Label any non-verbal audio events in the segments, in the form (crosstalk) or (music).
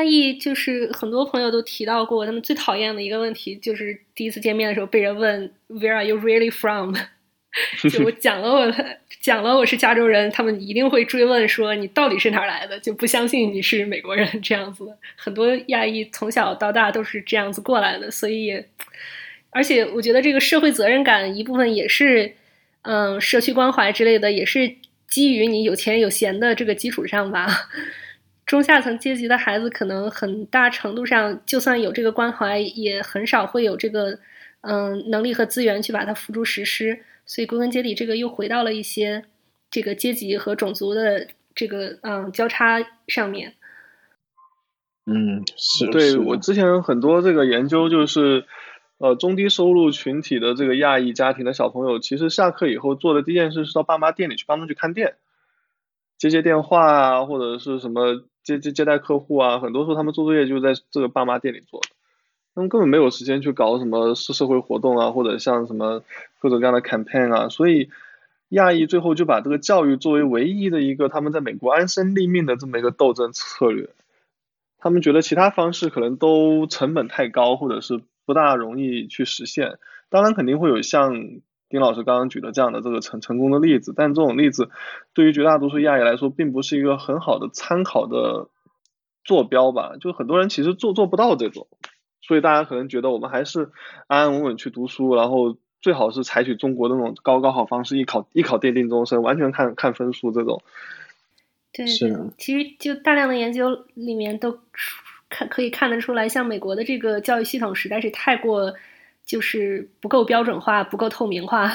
亚裔就是很多朋友都提到过，他们最讨厌的一个问题就是第一次见面的时候被人问 Where are you really from？(laughs) 就我讲了我讲了我是加州人，他们一定会追问说你到底是哪儿来的，就不相信你是美国人这样子。很多亚裔从小到大都是这样子过来的，所以而且我觉得这个社会责任感一部分也是嗯社区关怀之类的，也是基于你有钱有闲的这个基础上吧。中下层阶级的孩子可能很大程度上，就算有这个关怀，也很少会有这个嗯能力和资源去把它付诸实施。所以归根结底，这个又回到了一些这个阶级和种族的这个嗯交叉上面。嗯，是对我之前很多这个研究就是，呃，中低收入群体的这个亚裔家庭的小朋友，其实下课以后做的第一件事是到爸妈店里去帮他们去看店，接接电话啊，或者是什么。接接接待客户啊，很多时候他们做作业就在这个爸妈店里做的，他们根本没有时间去搞什么社社会活动啊，或者像什么各种各样的 campaign 啊，所以亚裔最后就把这个教育作为唯一的一个他们在美国安身立命的这么一个斗争策略，他们觉得其他方式可能都成本太高，或者是不大容易去实现，当然肯定会有像。丁老师刚刚举的这样的这个成成功的例子，但这种例子对于绝大多数亚裔来说，并不是一个很好的参考的坐标吧？就很多人其实做做不到这种，所以大家可能觉得我们还是安安稳稳去读书，然后最好是采取中国的那种高高考方式，一考一考奠定终身，完全看看分数这种。对，是。其实就大量的研究里面都看可以看得出来，像美国的这个教育系统实在是太过。就是不够标准化，不够透明化，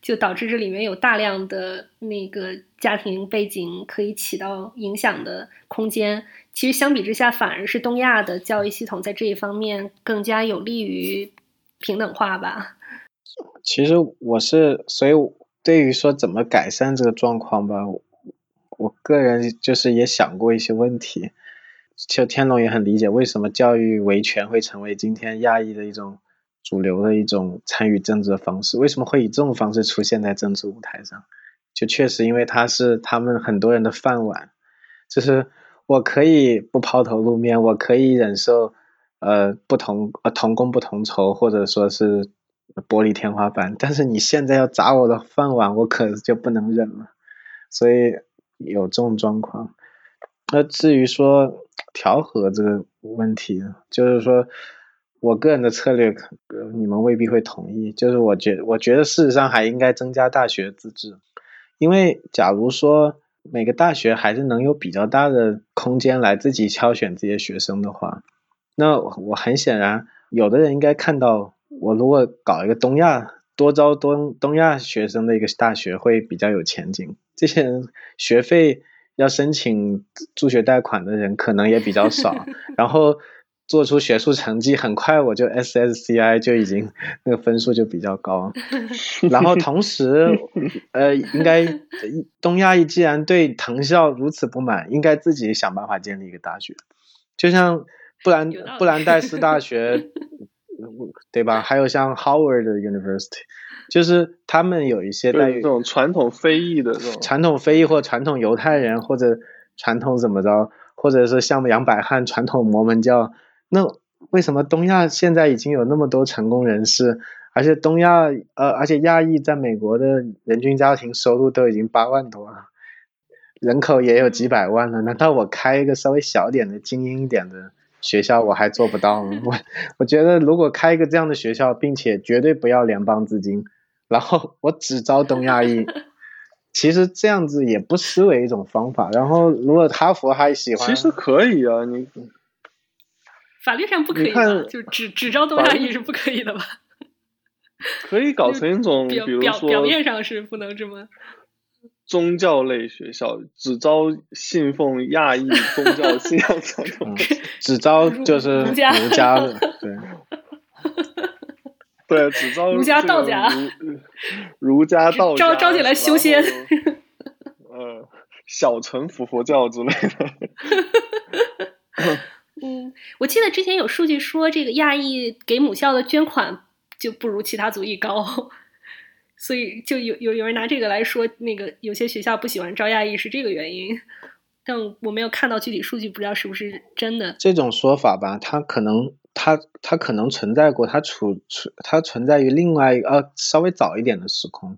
就导致这里面有大量的那个家庭背景可以起到影响的空间。其实相比之下，反而是东亚的教育系统在这一方面更加有利于平等化吧。其实我是，所以对于说怎么改善这个状况吧，我个人就是也想过一些问题。其实天龙也很理解为什么教育维权会成为今天亚裔的一种。主流的一种参与政治的方式，为什么会以这种方式出现在政治舞台上？就确实因为它是他们很多人的饭碗，就是我可以不抛头露面，我可以忍受呃不同呃同工不同酬，或者说是玻璃天花板，但是你现在要砸我的饭碗，我可就不能忍了。所以有这种状况。那至于说调和这个问题，就是说。我个人的策略，你们未必会同意。就是我觉，我觉得事实上还应该增加大学自治，因为假如说每个大学还是能有比较大的空间来自己挑选这些学生的话，那我很显然，有的人应该看到，我如果搞一个东亚多招东东亚学生的一个大学，会比较有前景。这些人学费要申请助学贷款的人可能也比较少，(laughs) 然后。做出学术成绩很快，我就 SSCI 就已经 (laughs) 那个分数就比较高，(laughs) 然后同时，呃，应该东亚裔既然对藤校如此不满，应该自己想办法建立一个大学，就像布兰布兰代斯大学，(laughs) 对吧？还有像 Howard University，就是他们有一些这种传统非裔的这种传统非裔或传统犹太人或者传统怎么着，或者是像杨百翰传统摩门教。那为什么东亚现在已经有那么多成功人士，而且东亚呃，而且亚裔在美国的人均家庭收入都已经八万多了，人口也有几百万了？难道我开一个稍微小点的精英一点的学校我还做不到吗？(laughs) 我我觉得如果开一个这样的学校，并且绝对不要联邦资金，然后我只招东亚裔，其实这样子也不失为一种方法。然后如果哈佛还喜欢，其实可以啊，你。法律上不可以，就只只招东亚裔是不可以的吧？(laughs) 可以搞成一种，比如说表面上是不能这么。宗教类学校，只招信奉亚裔宗教 (laughs) 信仰传统，只招就是儒家的，(laughs) 对。对，只招儒家、道家，儒家、道家招招进来修仙，呃，小乘佛佛教之类的。嗯，我记得之前有数据说，这个亚裔给母校的捐款就不如其他族裔高，所以就有有有人拿这个来说，那个有些学校不喜欢招亚裔是这个原因。但我没有看到具体数据，不知道是不是真的。这种说法吧，它可能。它它可能存在过，它处处它存在于另外呃稍微早一点的时空，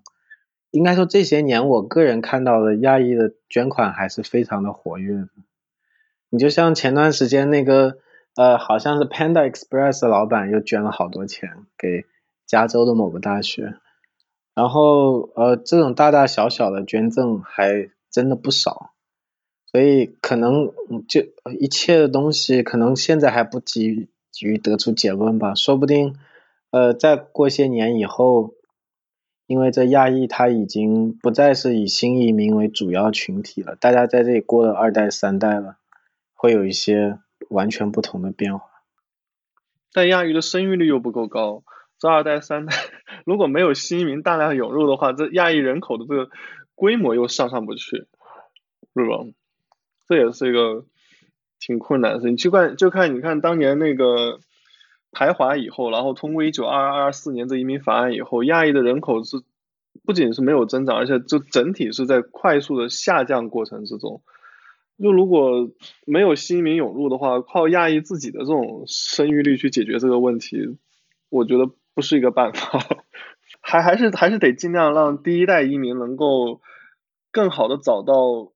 应该说这些年我个人看到的亚裔的捐款还是非常的活跃的。你就像前段时间那个呃好像是 Panda Express 的老板又捐了好多钱给加州的某个大学，然后呃这种大大小小的捐赠还真的不少，所以可能就一切的东西可能现在还不急。急于得出结论吧，说不定，呃，再过些年以后，因为这亚裔他已经不再是以新移民为主要群体了，大家在这里过了二代三代了，会有一些完全不同的变化。但亚裔的生育率又不够高，这二代三代 (laughs) 如果没有新移民大量涌入的话，这亚裔人口的这个规模又上上不去，是吧？这也是一个。挺困难的，你去看就看你看当年那个排华以后，然后通过一九二二二四年这移民法案以后，亚裔的人口是不仅是没有增长，而且就整体是在快速的下降过程之中。就如果没有新移民涌入的话，靠亚裔自己的这种生育率去解决这个问题，我觉得不是一个办法。(laughs) 还还是还是得尽量让第一代移民能够更好的找到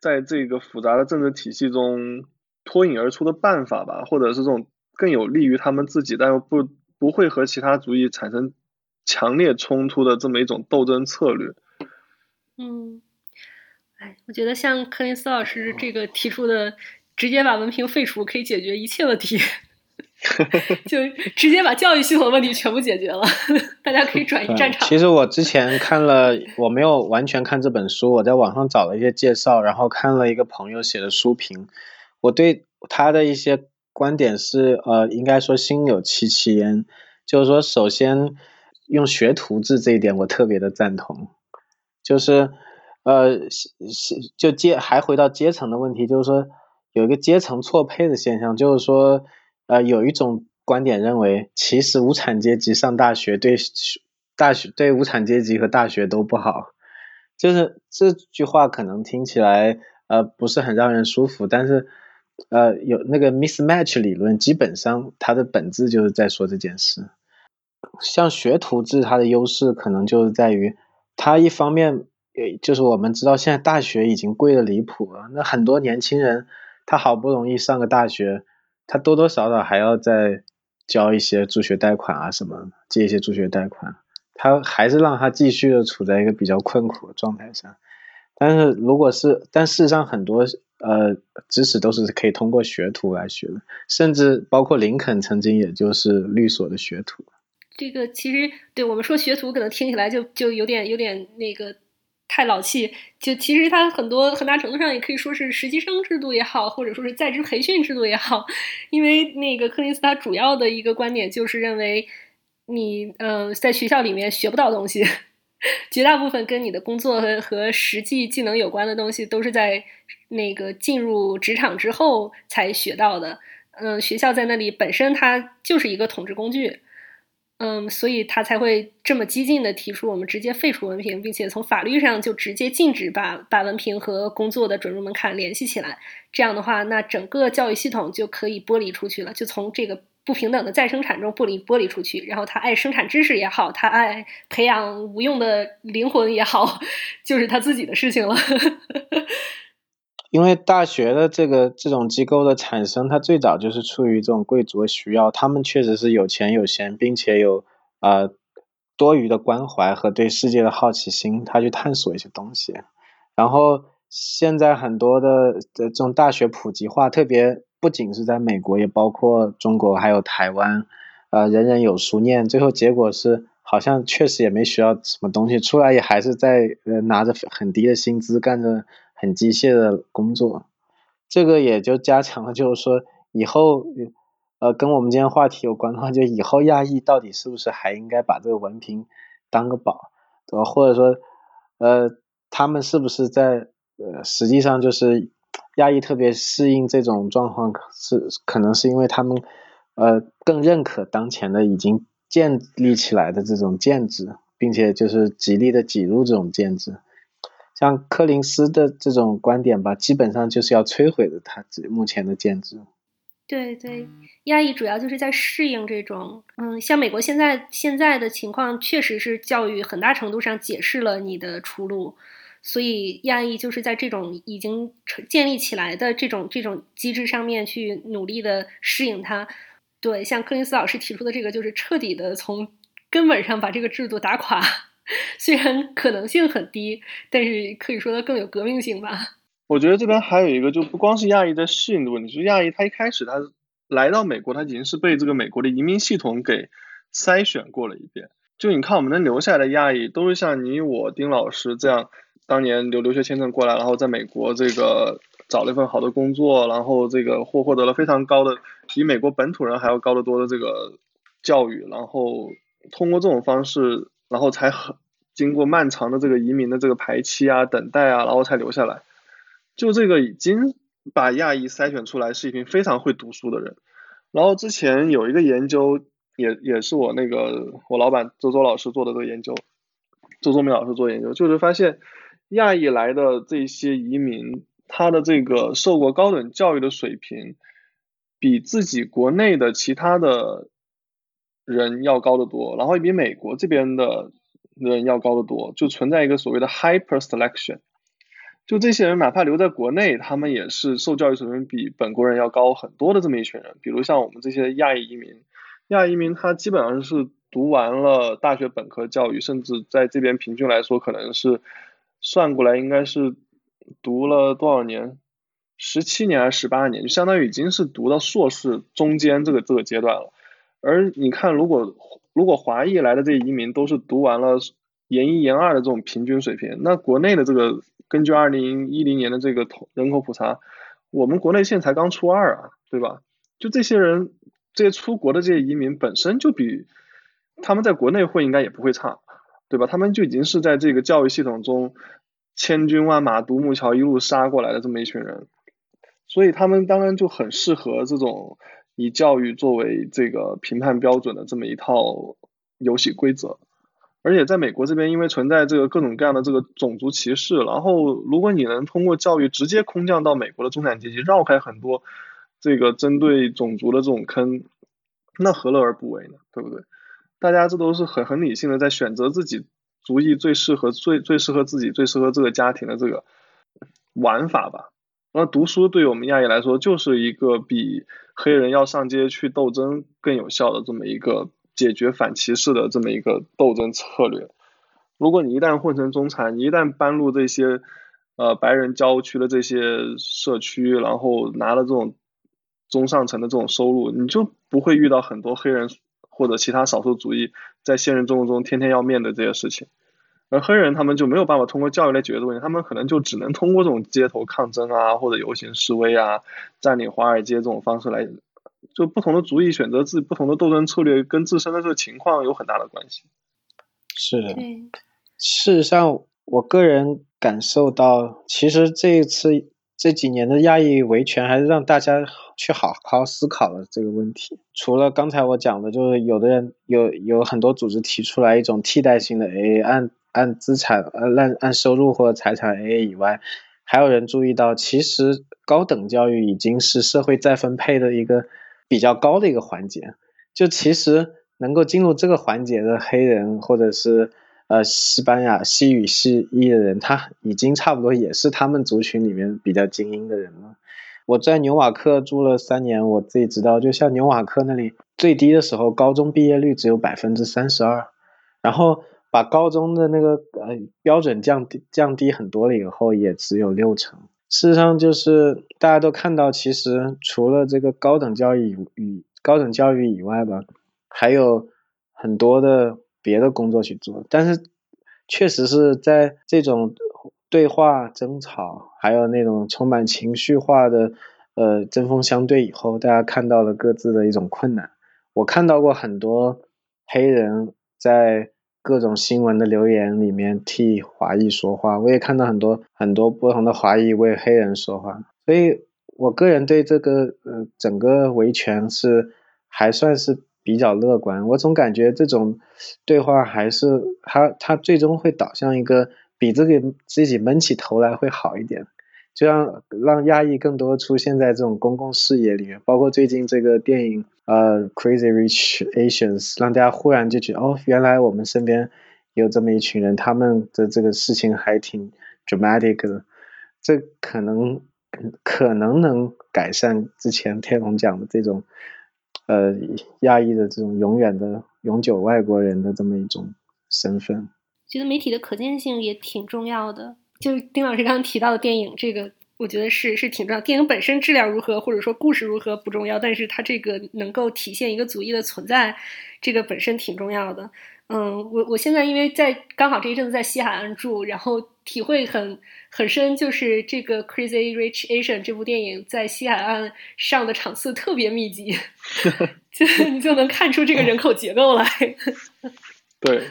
在这个复杂的政治体系中。脱颖而出的办法吧，或者是这种更有利于他们自己，但又不不会和其他族裔产生强烈冲突的这么一种斗争策略。嗯，哎，我觉得像柯林斯老师这个提出的，直接把文凭废除可以解决一切问题，(laughs) 就直接把教育系统问题全部解决了，大家可以转移战场。其实我之前看了，我没有完全看这本书，我在网上找了一些介绍，然后看了一个朋友写的书评。我对他的一些观点是，呃，应该说心有戚戚焉。就是说，首先用学徒制这一点，我特别的赞同。就是，呃，就阶还回到阶层的问题，就是说有一个阶层错配的现象。就是说，呃，有一种观点认为，其实无产阶级上大学对大学对无产阶级和大学都不好。就是这句话可能听起来，呃，不是很让人舒服，但是。呃，有那个 mismatch 理论，基本上它的本质就是在说这件事。像学徒制，它的优势可能就是在于，它一方面，对，就是我们知道现在大学已经贵的离谱了，那很多年轻人他好不容易上个大学，他多多少少还要再交一些助学贷款啊什么，借一些助学贷款，他还是让他继续的处在一个比较困苦的状态上。但是如果是，但事实上很多。呃，知识都是可以通过学徒来学的，甚至包括林肯曾经也就是律所的学徒。这个其实对我们说学徒，可能听起来就就有点有点那个太老气。就其实它很多很大程度上也可以说是实习生制度也好，或者说是在职培训制度也好。因为那个柯林斯他主要的一个观点就是认为，你呃在学校里面学不到东西。(laughs) 绝大部分跟你的工作和和实际技能有关的东西，都是在那个进入职场之后才学到的。嗯，学校在那里本身它就是一个统治工具，嗯，所以他才会这么激进的提出我们直接废除文凭，并且从法律上就直接禁止把把文凭和工作的准入门槛联系起来。这样的话，那整个教育系统就可以剥离出去了，就从这个。不平等的再生产中剥离剥离出去，然后他爱生产知识也好，他爱培养无用的灵魂也好，(laughs) 就是他自己的事情了。因为大学的这个这种机构的产生，它最早就是出于这种贵族的需要，他们确实是有钱有闲，并且有呃多余的关怀和对世界的好奇心，他去探索一些东西。然后现在很多的这种大学普及化，特别。不仅是在美国，也包括中国，还有台湾，呃，人人有书念。最后结果是好像确实也没学到什么东西，出来也还是在呃拿着很低的薪资干着很机械的工作。这个也就加强了，就是说以后呃跟我们今天话题有关的话，就以后亚裔到底是不是还应该把这个文凭当个宝，对吧？或者说呃他们是不是在呃实际上就是亚裔特别适应这种状况，是可能是因为他们呃更认可当前的已经。建立起来的这种建制，并且就是极力的挤入这种建制，像柯林斯的这种观点吧，基本上就是要摧毁的他目前的建制。对对，亚裔主要就是在适应这种，嗯，像美国现在现在的情况，确实是教育很大程度上解释了你的出路，所以亚裔就是在这种已经建立起来的这种这种机制上面去努力的适应它。对，像柯林斯老师提出的这个，就是彻底的从根本上把这个制度打垮。虽然可能性很低，但是可以说它更有革命性吧。我觉得这边还有一个，就不光是亚裔在适应的问题，就亚裔他一开始他来到美国，他已经是被这个美国的移民系统给筛选过了一遍。就你看，我们能留下来的亚裔，都是像你我丁老师这样，当年留留学签证过来，然后在美国这个。找了一份好的工作，然后这个获获得了非常高的，比美国本土人还要高得多的这个教育，然后通过这种方式，然后才很经过漫长的这个移民的这个排期啊、等待啊，然后才留下来。就这个已经把亚裔筛选出来是一群非常会读书的人。然后之前有一个研究，也也是我那个我老板周周老师做的这个研究，周周明老师做研究，就是发现亚裔来的这些移民。他的这个受过高等教育的水平，比自己国内的其他的人要高得多，然后也比美国这边的人要高得多，就存在一个所谓的 hyper selection。就这些人哪怕留在国内，他们也是受教育水平比本国人要高很多的这么一群人。比如像我们这些亚裔移民，亚裔移民他基本上是读完了大学本科教育，甚至在这边平均来说，可能是算过来应该是。读了多少年？十七年还是十八年？就相当于已经是读到硕士中间这个这个阶段了。而你看，如果如果华裔来的这些移民都是读完了研一研二的这种平均水平，那国内的这个根据二零一零年的这个人口普查，我们国内现在才刚初二啊，对吧？就这些人，这些出国的这些移民本身就比他们在国内混应该也不会差，对吧？他们就已经是在这个教育系统中。千军万马独木桥一路杀过来的这么一群人，所以他们当然就很适合这种以教育作为这个评判标准的这么一套游戏规则。而且在美国这边，因为存在这个各种各样的这个种族歧视，然后如果你能通过教育直接空降到美国的中产阶级，绕开很多这个针对种族的这种坑，那何乐而不为呢？对不对？大家这都是很很理性的在选择自己。族裔最适合最最适合自己最适合这个家庭的这个玩法吧。那读书对于我们亚裔来说，就是一个比黑人要上街去斗争更有效的这么一个解决反歧视的这么一个斗争策略。如果你一旦混成中产，你一旦搬入这些呃白人郊区的这些社区，然后拿了这种中上层的这种收入，你就不会遇到很多黑人。或者其他少数族裔在现实生活中天天要面对这些事情，而黑人他们就没有办法通过教育来解决这个问题，他们可能就只能通过这种街头抗争啊，或者游行示威啊，占领华尔街这种方式来，就不同的族裔选择自己不同的斗争策略，跟自身的这个情况有很大的关系。是的，事实上，我个人感受到，其实这一次。这几年的亚裔维权还是让大家去好好思考了这个问题。除了刚才我讲的，就是有的人有有很多组织提出来一种替代性的 AA，按按资产呃按按收入或财产 AA 以外，还有人注意到，其实高等教育已经是社会再分配的一个比较高的一个环节。就其实能够进入这个环节的黑人或者是。呃，西班牙西语系裔的人，他已经差不多也是他们族群里面比较精英的人了。我在纽瓦克住了三年，我自己知道，就像纽瓦克那里最低的时候，高中毕业率只有百分之三十二，然后把高中的那个呃标准降低降低很多了以后，也只有六成。事实上，就是大家都看到，其实除了这个高等教育与高等教育以外吧，还有很多的。别的工作去做。但是，确实是在这种对话、争吵，还有那种充满情绪化的呃针锋相对以后，大家看到了各自的一种困难。我看到过很多黑人在各种新闻的留言里面替华裔说话，我也看到很多很多不同的华裔为黑人说话，所以我个人对这个呃整个维权是还算是比较乐观。我总感觉这种对话还是他他最终会导向一个比这个自己闷起头来会好一点。就让让亚裔更多出现在这种公共视野里面，包括最近这个电影呃《Crazy Rich Asians》，让大家忽然就觉得哦，原来我们身边有这么一群人，他们的这个事情还挺 dramatic 的，这可能可能能改善之前天龙讲的这种呃亚裔的这种永远的永久外国人的这么一种身份。觉得媒体的可见性也挺重要的。就是丁老师刚刚提到的电影，这个我觉得是是挺重要。电影本身质量如何，或者说故事如何不重要，但是它这个能够体现一个族裔的存在，这个本身挺重要的。嗯，我我现在因为在刚好这一阵子在西海岸住，然后体会很很深，就是这个《Crazy Rich Asian》这部电影在西海岸上的场次特别密集，(laughs) 就 (laughs) 你就能看出这个人口结构来。(laughs) 对。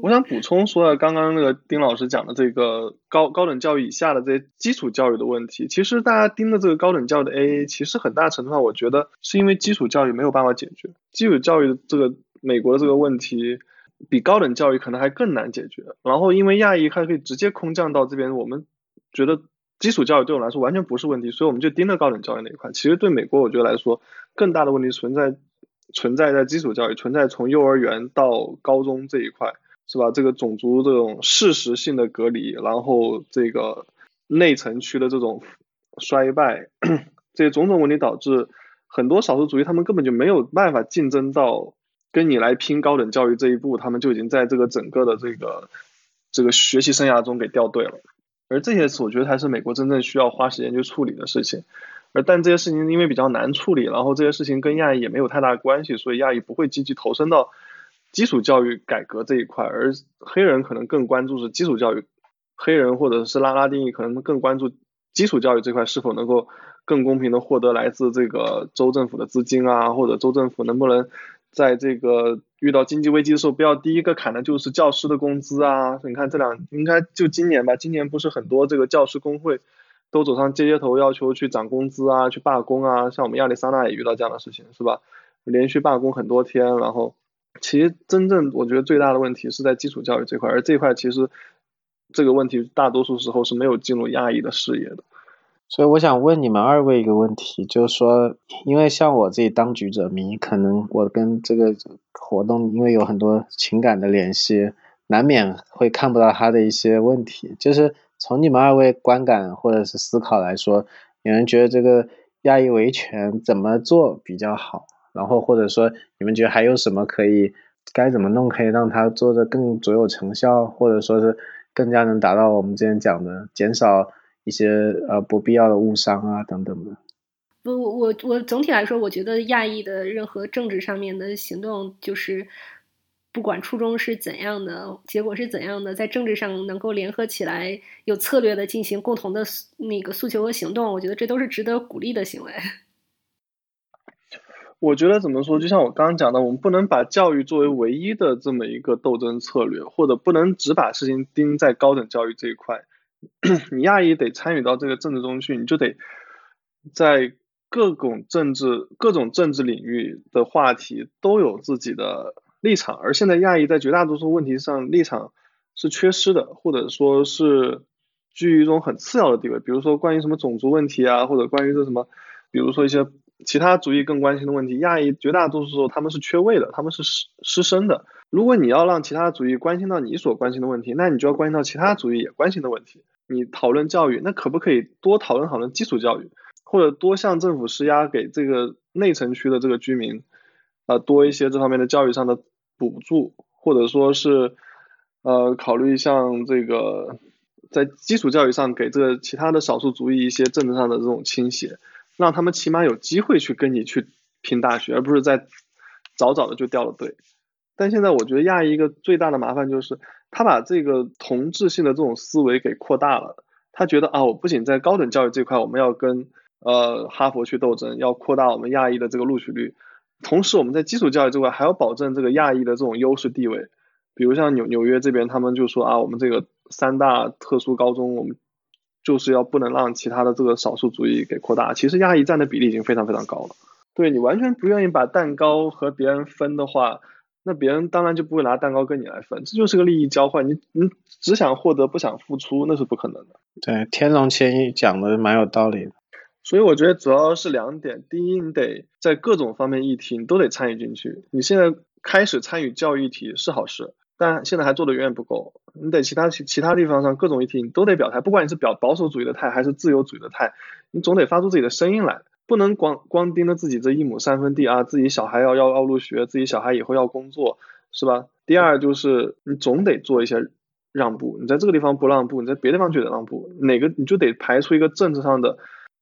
我想补充说，刚刚那个丁老师讲的这个高高等教育以下的这些基础教育的问题，其实大家盯的这个高等教育的 AA，其实很大程度上，我觉得是因为基础教育没有办法解决。基础教育的这个美国的这个问题，比高等教育可能还更难解决。然后因为亚裔还可以直接空降到这边，我们觉得基础教育对我来说完全不是问题，所以我们就盯着高等教育那一块。其实对美国我觉得来说，更大的问题存在存在在基础教育，存在从幼儿园到高中这一块。是吧？这个种族这种事实性的隔离，然后这个内城区的这种衰败，(clears throat) 这些种种问题导致很多少数族裔他们根本就没有办法竞争到跟你来拼高等教育这一步，他们就已经在这个整个的这个这个学习生涯中给掉队了。而这些我觉得才是美国真正需要花时间去处理的事情。而但这些事情因为比较难处理，然后这些事情跟亚裔也没有太大关系，所以亚裔不会积极投身到。基础教育改革这一块，而黑人可能更关注是基础教育，黑人或者是拉拉丁裔可能更关注基础教育这块是否能够更公平的获得来自这个州政府的资金啊，或者州政府能不能在这个遇到经济危机的时候，不要第一个砍的就是教师的工资啊？你看这两应该就今年吧，今年不是很多这个教师工会都走上街头要求去涨工资啊，去罢工啊？像我们亚利桑那也遇到这样的事情，是吧？连续罢工很多天，然后。其实真正我觉得最大的问题是在基础教育这块，而这块其实这个问题大多数时候是没有进入亚裔的视野的。所以我想问你们二位一个问题，就是说，因为像我自己当局者迷，可能我跟这个活动因为有很多情感的联系，难免会看不到他的一些问题。就是从你们二位观感或者是思考来说，有人觉得这个亚裔维权怎么做比较好？然后或者说，你们觉得还有什么可以，该怎么弄可以让它做的更卓有成效，或者说是更加能达到我们之前讲的减少一些呃不必要的误伤啊等等的。不，我我总体来说，我觉得亚裔的任何政治上面的行动，就是不管初衷是怎样的，结果是怎样的，在政治上能够联合起来，有策略的进行共同的那个诉求和行动，我觉得这都是值得鼓励的行为。我觉得怎么说，就像我刚刚讲的，我们不能把教育作为唯一的这么一个斗争策略，或者不能只把事情盯在高等教育这一块。(clears throat) 你亚裔得参与到这个政治中去，你就得在各种政治、各种政治领域的话题都有自己的立场。而现在亚裔在绝大多数问题上立场是缺失的，或者说是居于一种很次要的地位。比如说关于什么种族问题啊，或者关于这什么，比如说一些。其他族裔更关心的问题，亚裔绝大多数时候他们是缺位的，他们是失失声的。如果你要让其他族裔关心到你所关心的问题，那你就要关心到其他族裔也关心的问题。你讨论教育，那可不可以多讨论讨论基础教育，或者多向政府施压，给这个内城区的这个居民，啊，多一些这方面的教育上的补助，或者说是，呃，考虑像这个在基础教育上给这个其他的少数族裔一些政治上的这种倾斜。让他们起码有机会去跟你去拼大学，而不是在早早的就掉了队。但现在我觉得亚裔一个最大的麻烦就是，他把这个同质性的这种思维给扩大了。他觉得啊，我不仅在高等教育这块，我们要跟呃哈佛去斗争，要扩大我们亚裔的这个录取率，同时我们在基础教育这块还要保证这个亚裔的这种优势地位。比如像纽纽约这边，他们就说啊，我们这个三大特殊高中，我们就是要不能让其他的这个少数族裔给扩大。其实亚裔占的比例已经非常非常高了。对你完全不愿意把蛋糕和别人分的话。那别人当然就不会拿蛋糕跟你来分，这就是个利益交换。你你只想获得不想付出，那是不可能的。对，天龙千亿讲的蛮有道理的。所以我觉得主要是两点：第一，你得在各种方面议题你都得参与进去。你现在开始参与教育议题是好事，但现在还做的远远不够。你得其他其其他地方上各种议题你都得表态，不管你是表保守主义的态还是自由主义的态，你总得发出自己的声音来。不能光光盯着自己这一亩三分地啊，自己小孩要要要入学，自己小孩以后要工作，是吧？第二就是你总得做一些让步，你在这个地方不让步，你在别地方就得让步，哪个你就得排出一个政治上的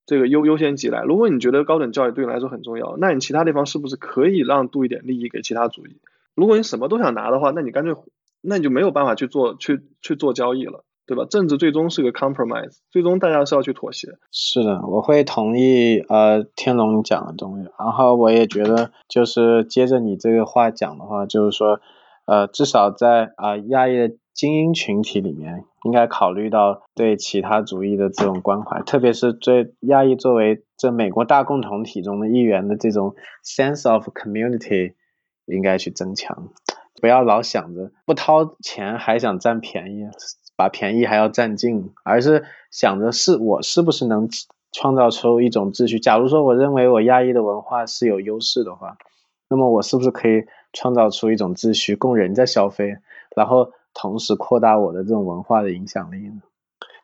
这个优优先级来。如果你觉得高等教育对你来说很重要，那你其他地方是不是可以让渡一点利益给其他主义？如果你什么都想拿的话，那你干脆那你就没有办法去做去去做交易了。对吧？政治最终是个 compromise，最终大家是要去妥协。是的，我会同意呃天龙讲的东西。然后我也觉得，就是接着你这个话讲的话，就是说，呃，至少在啊亚裔的精英群体里面，应该考虑到对其他主义的这种关怀，特别是对亚裔作为这美国大共同体中的一员的这种 sense of community，应该去增强，不要老想着不掏钱还想占便宜。把便宜还要占尽，而是想着是我是不是能创造出一种秩序。假如说我认为我亚裔的文化是有优势的话，那么我是不是可以创造出一种秩序供人家消费，然后同时扩大我的这种文化的影响力呢？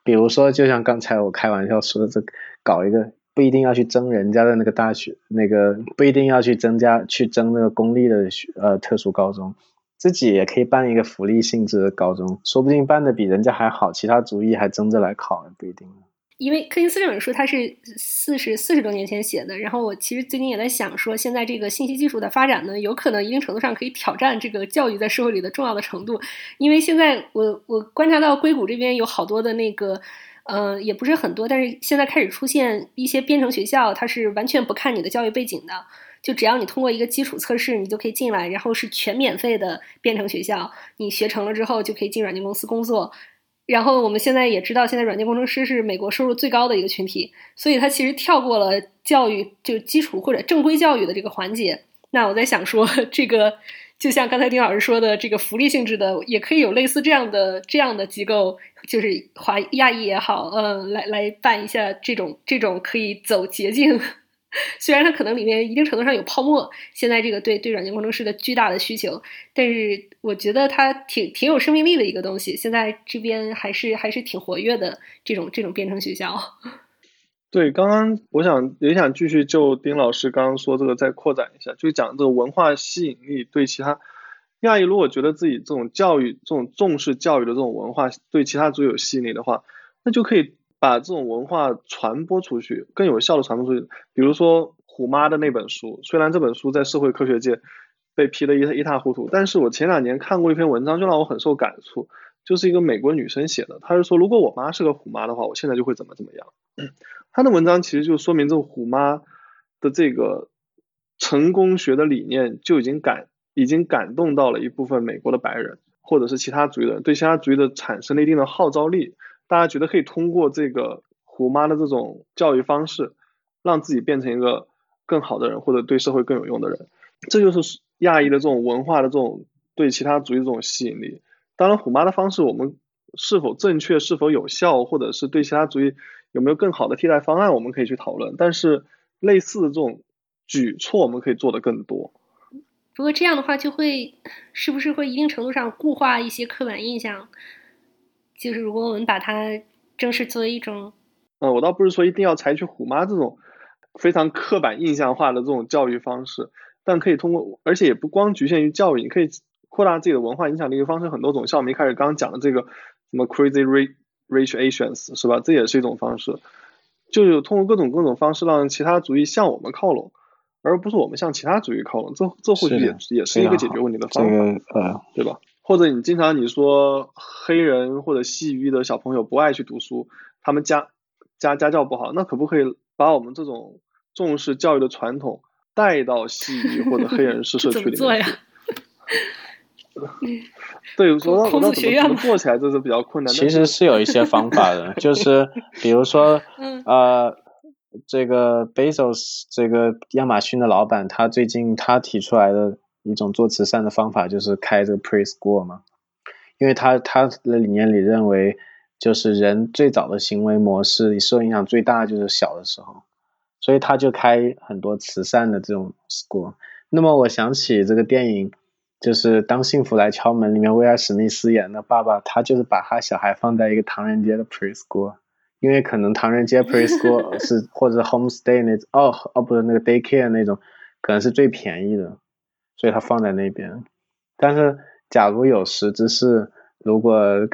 比如说，就像刚才我开玩笑说的，这搞一个不一定要去争人家的那个大学，那个不一定要去增加去争那个公立的学呃特殊高中。自己也可以办一个福利性质的高中，说不定办的比人家还好，其他主意还争着来考，不一定。因为柯林斯这本书它是四十四十多年前写的，然后我其实最近也在想说，现在这个信息技术的发展呢，有可能一定程度上可以挑战这个教育在社会里的重要的程度。因为现在我我观察到硅谷这边有好多的那个，呃，也不是很多，但是现在开始出现一些编程学校，它是完全不看你的教育背景的。就只要你通过一个基础测试，你就可以进来，然后是全免费的编程学校。你学成了之后，就可以进软件公司工作。然后我们现在也知道，现在软件工程师是美国收入最高的一个群体，所以他其实跳过了教育就基础或者正规教育的这个环节。那我在想说，这个就像刚才丁老师说的，这个福利性质的，也可以有类似这样的这样的机构，就是华亚裔也好，嗯，来来办一下这种这种可以走捷径。(laughs) 虽然它可能里面一定程度上有泡沫，现在这个对对软件工程师的巨大的需求，但是我觉得它挺挺有生命力的一个东西。现在这边还是还是挺活跃的这种这种编程学校。对，刚刚我想也想继续就丁老师刚刚说这个再扩展一下，就讲这个文化吸引力对其他亚裔如果觉得自己这种教育这种重视教育的这种文化对其他族有吸引力的话，那就可以。把这种文化传播出去，更有效的传播出去。比如说虎妈的那本书，虽然这本书在社会科学界被批得一一塌糊涂，但是我前两年看过一篇文章，就让我很受感触。就是一个美国女生写的，她是说，如果我妈是个虎妈的话，我现在就会怎么怎么样。他的文章其实就说明这个虎妈的这个成功学的理念就已经感已经感动到了一部分美国的白人，或者是其他族裔的人，对其他族裔的产生了一定的号召力。大家觉得可以通过这个虎妈的这种教育方式，让自己变成一个更好的人，或者对社会更有用的人。这就是亚裔的这种文化的这种对其他族裔这种吸引力。当然，虎妈的方式我们是否正确、是否有效，或者是对其他族裔有没有更好的替代方案，我们可以去讨论。但是，类似的这种举措，我们可以做的更多。不过这样的话，就会是不是会一定程度上固化一些刻板印象？就是如果我们把它正式作为一种，嗯，我倒不是说一定要采取虎妈这种非常刻板印象化的这种教育方式，但可以通过，而且也不光局限于教育，你可以扩大自己的文化影响力的方式很多种。像我们一开始刚刚讲的这个什么 crazy rich Asians 是吧？这也是一种方式，就是通过各种各种方式让其他族裔向我们靠拢。而不是我们向其他族裔靠拢。这这或许也也是一个解决问题的方法，这个呃，对吧？或者你经常你说黑人或者西语的小朋友不爱去读书，他们家家家教不好，那可不可以把我们这种重视教育的传统带到西语或者黑人 (laughs) 市社区里面去？(laughs) 对，说到到怎么做起来，这是比较困难。其实是有一些方法的，就是比如说，(laughs) 呃，这个 Bezos 这个亚马逊的老板，他最近他提出来的一种做慈善的方法，就是开这个 preschool 嘛，因为他他的理念里认为，就是人最早的行为模式受影响最大就是小的时候，所以他就开很多慈善的这种 school。那么我想起这个电影。就是当幸福来敲门里面威尔史密斯演的爸爸，他就是把他小孩放在一个唐人街的 preschool，因为可能唐人街 (laughs) preschool 是或者 homestay 那哦哦不是那个 daycare 那种，可能是最便宜的，所以他放在那边。但是假如有识之士，如果呃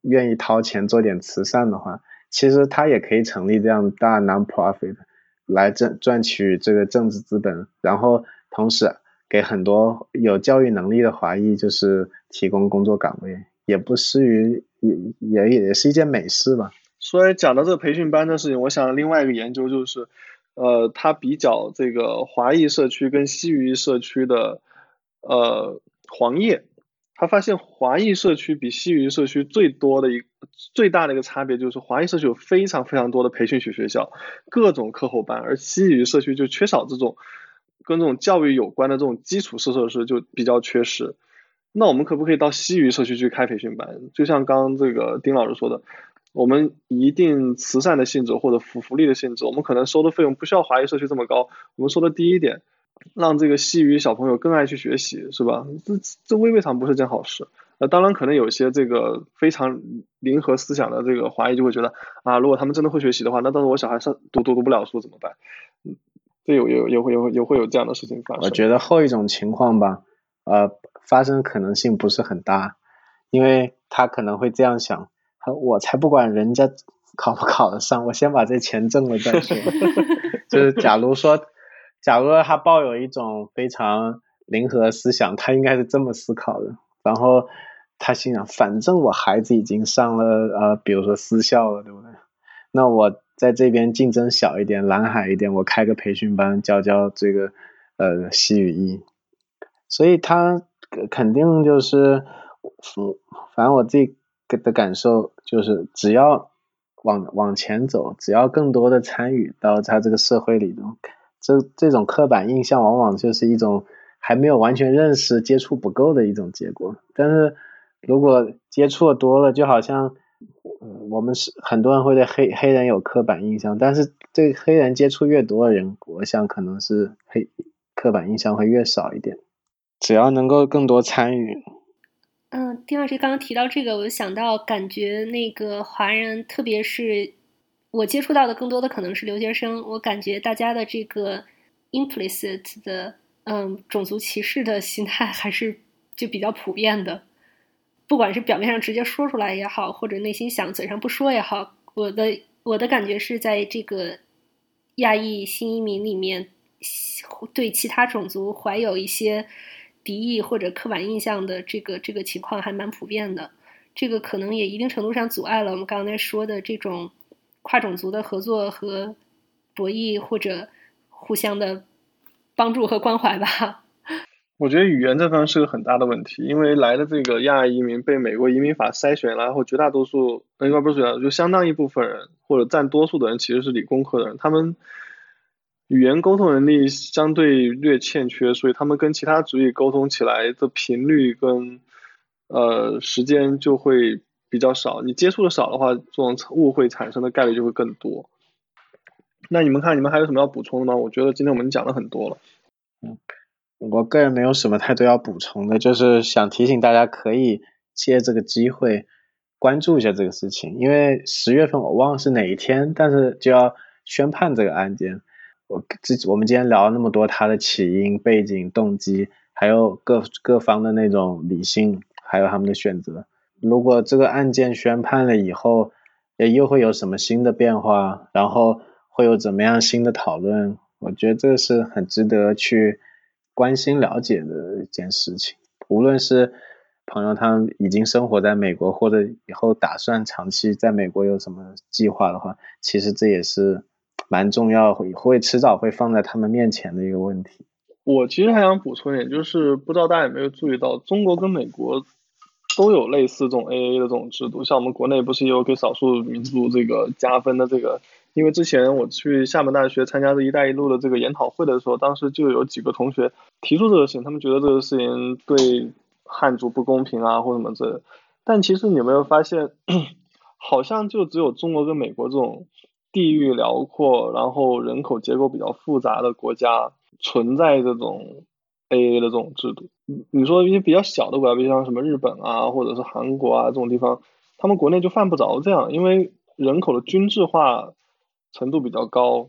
愿意掏钱做点慈善的话，其实他也可以成立这样大 non-profit 来挣赚取这个政治资本，然后同时。给很多有教育能力的华裔，就是提供工作岗位，也不失于也也也是一件美事吧。所以讲到这个培训班的事情，我想另外一个研究就是，呃，他比较这个华裔社区跟西语社区的呃黄页，他发现华裔社区比西语社区最多的一最大的一个差别就是华裔社区有非常非常多的培训学学校，各种课后班，而西语社区就缺少这种。跟这种教育有关的这种基础设施就比较缺失，那我们可不可以到西语社区去开培训班？就像刚刚这个丁老师说的，我们一定慈善的性质或者福福利的性质，我们可能收的费用不需要华裔社区这么高，我们收的低一点，让这个西语小朋友更爱去学习，是吧？这这未尝不是件好事。那当然，可能有些这个非常零和思想的这个华裔就会觉得啊，如果他们真的会学习的话，那到时候我小孩上读读读不了书怎么办？这有有有会有有会有这样的事情发生。我觉得后一种情况吧，呃，发生可能性不是很大，因为他可能会这样想：，我才不管人家考不考得上，我先把这钱挣了再说。(laughs) 就是假如说，假如他抱有一种非常零和思想，他应该是这么思考的。然后他心想：，反正我孩子已经上了呃，比如说私校了，对不对？那我。在这边竞争小一点，蓝海一点，我开个培训班教教这个呃西语义，所以他肯定就是，嗯，反正我自己的感受就是，只要往往前走，只要更多的参与到他这个社会里头，这这种刻板印象往往就是一种还没有完全认识、接触不够的一种结果。但是如果接触多了，就好像。嗯，我们是很多人会对黑黑人有刻板印象，但是对黑人接触越多的人，我想可能是黑刻板印象会越少一点。只要能够更多参与。嗯，丁老师刚刚提到这个，我就想到，感觉那个华人，特别是我接触到的更多的可能是留学生，我感觉大家的这个 implicit 的嗯种族歧视的心态还是就比较普遍的。不管是表面上直接说出来也好，或者内心想嘴上不说也好，我的我的感觉是在这个亚裔新移民里面，对其他种族怀有一些敌意或者刻板印象的这个这个情况还蛮普遍的。这个可能也一定程度上阻碍了我们刚才说的这种跨种族的合作和博弈，或者互相的帮助和关怀吧。我觉得语言这方面是个很大的问题，因为来的这个亚裔移民被美国移民法筛选，然后绝大多数，应该不是绝大，就相当一部分人或者占多数的人其实是理工科的人，他们语言沟通能力相对略欠缺，所以他们跟其他族裔沟通起来的频率跟呃时间就会比较少，你接触的少的话，这种误会产生的概率就会更多。那你们看，你们还有什么要补充的吗？我觉得今天我们讲了很多了，嗯。我个人没有什么太多要补充的，就是想提醒大家可以借这个机会关注一下这个事情，因为十月份我忘了是哪一天，但是就要宣判这个案件。我自己我们今天聊了那么多，它的起因、背景、动机，还有各各方的那种理性，还有他们的选择。如果这个案件宣判了以后，又会有什么新的变化？然后会有怎么样新的讨论？我觉得这是很值得去关心了解的一件事情。无论是朋友他们已经生活在美国，或者以后打算长期在美国有什么计划的话，其实这也是蛮重要，会会迟早会放在他们面前的一个问题。我其实还想补充一点，就是不知道大家有没有注意到，中国跟美国都有类似这种 AA 的这种制度。像我们国内不是也有给少数民族这个加分的这个？因为之前我去厦门大学参加这一带一路的这个研讨会的时候，当时就有几个同学提出这个事情，他们觉得这个事情对汉族不公平啊，或什么这。但其实你有没有发现，好像就只有中国跟美国这种地域辽阔，然后人口结构比较复杂的国家。存在这种 AA 的这种制度，你说一些比较小的国家，比如像什么日本啊，或者是韩国啊这种地方，他们国内就犯不着这样，因为人口的均质化程度比较高。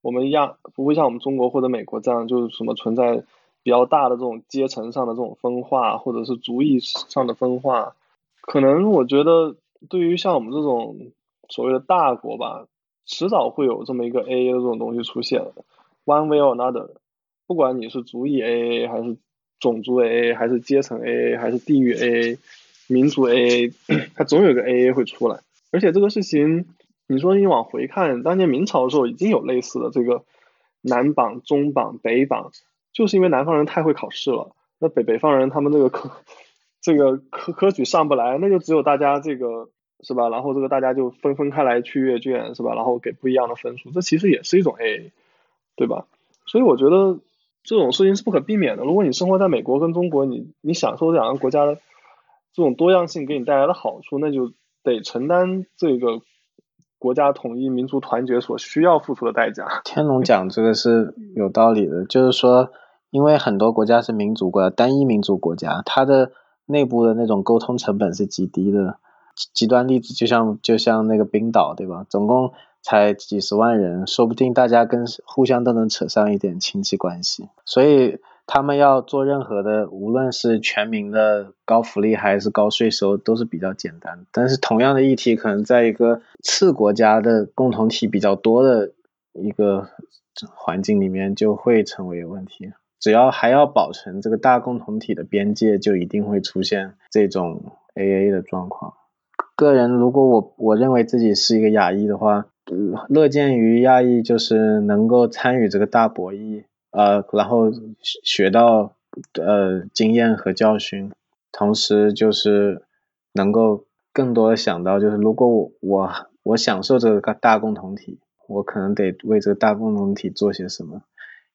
我们亚不会像我们中国或者美国这样，就是什么存在比较大的这种阶层上的这种分化，或者是族裔上的分化。可能我觉得，对于像我们这种所谓的大国吧，迟早会有这么一个 AA 的这种东西出现。One way or another，不管你是族裔 AA 还是种族 AA 还是阶层 AA 还是地域 AA，民族 AA，(clears throat) 它总有个 AA 会出来。而且这个事情，你说你往回看，当年明朝的时候已经有类似的这个南榜、中榜、北榜，就是因为南方人太会考试了，那北北方人他们这个科这个科科举上不来，那就只有大家这个是吧？然后这个大家就分分开来去阅卷是吧？然后给不一样的分数，这其实也是一种 A，。对吧？所以我觉得这种事情是不可避免的。如果你生活在美国跟中国，你你享受这两个国家的这种多样性给你带来的好处，那就得承担这个国家统一、民族团结所需要付出的代价。(laughs) 天龙讲这个是有道理的，就是说，因为很多国家是民族国家、单一民族国家，它的内部的那种沟通成本是极低的。极端例子就像就像那个冰岛，对吧？总共。才几十万人，说不定大家跟互相都能扯上一点亲戚关系，所以他们要做任何的，无论是全民的高福利还是高税收，都是比较简单。但是同样的议题，可能在一个次国家的共同体比较多的一个环境里面，就会成为问题。只要还要保存这个大共同体的边界，就一定会出现这种 AA 的状况。个人如果我我认为自己是一个亚裔的话。乐见于亚裔就是能够参与这个大博弈，呃，然后学到呃经验和教训，同时就是能够更多的想到，就是如果我我我享受这个大共同体，我可能得为这个大共同体做些什么。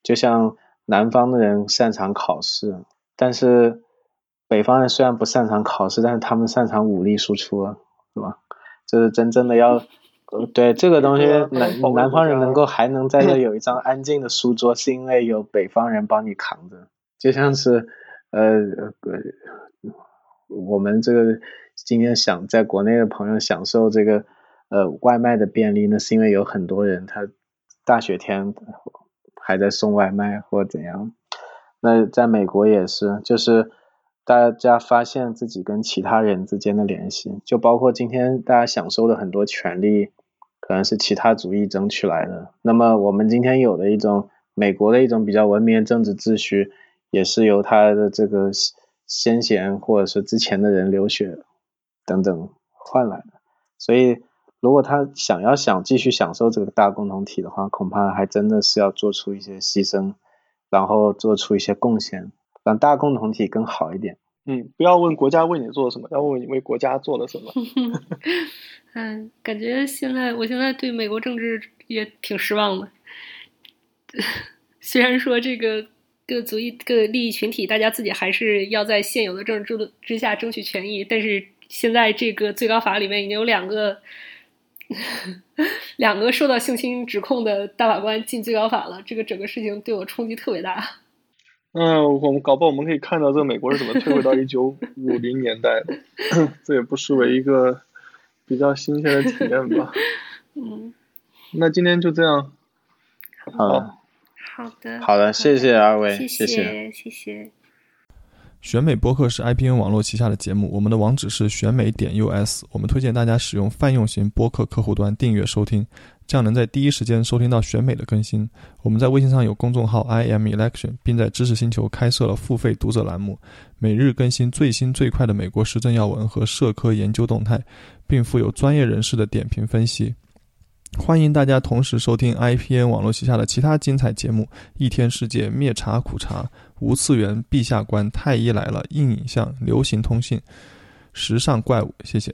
就像南方的人擅长考试，但是北方人虽然不擅长考试，但是他们擅长武力输出，是吧？这是真正的要。对这个东西，南南方人能够还能在这有一张安静的书桌，是因为有北方人帮你扛着。就像是，呃，我们这个今天想在国内的朋友享受这个呃外卖的便利，那是因为有很多人他大雪天还在送外卖或怎样。那在美国也是，就是。大家发现自己跟其他人之间的联系，就包括今天大家享受的很多权利，可能是其他主义争取来的。那么我们今天有的一种美国的一种比较文明的政治秩序，也是由他的这个先贤或者是之前的人流血等等换来的。所以，如果他想要想继续享受这个大共同体的话，恐怕还真的是要做出一些牺牲，然后做出一些贡献。让大共同体更好一点。嗯，不要问国家为你做了什么，要问你为国家做了什么。(laughs) 嗯，感觉现在我现在对美国政治也挺失望的。(laughs) 虽然说这个各族裔、各利益群体，大家自己还是要在现有的政治制度之下争取权益，但是现在这个最高法里面已经有两个两个受到性侵指控的大法官进最高法了，这个整个事情对我冲击特别大。嗯，我们搞不好我们可以看到这个美国是怎么退回到一九五零年代的，这也不失为一个比较新鲜的体验吧。(laughs) 嗯，那今天就这样。好，好的，好的，谢谢二位，谢谢，谢谢。选美播客是 IPN 网络旗下的节目，我们的网址是选美点 US，我们推荐大家使用泛用型播客客户端订阅收听。这样能在第一时间收听到选美的更新。我们在微信上有公众号 i m election，并在知识星球开设了付费读者栏目，每日更新最新最快的美国时政要闻和社科研究动态，并附有专业人士的点评分析。欢迎大家同时收听 IPN 网络旗下的其他精彩节目：一天世界、灭茶苦茶、无次元、陛下观、太医来了、硬影像、流行通信、时尚怪物。谢谢。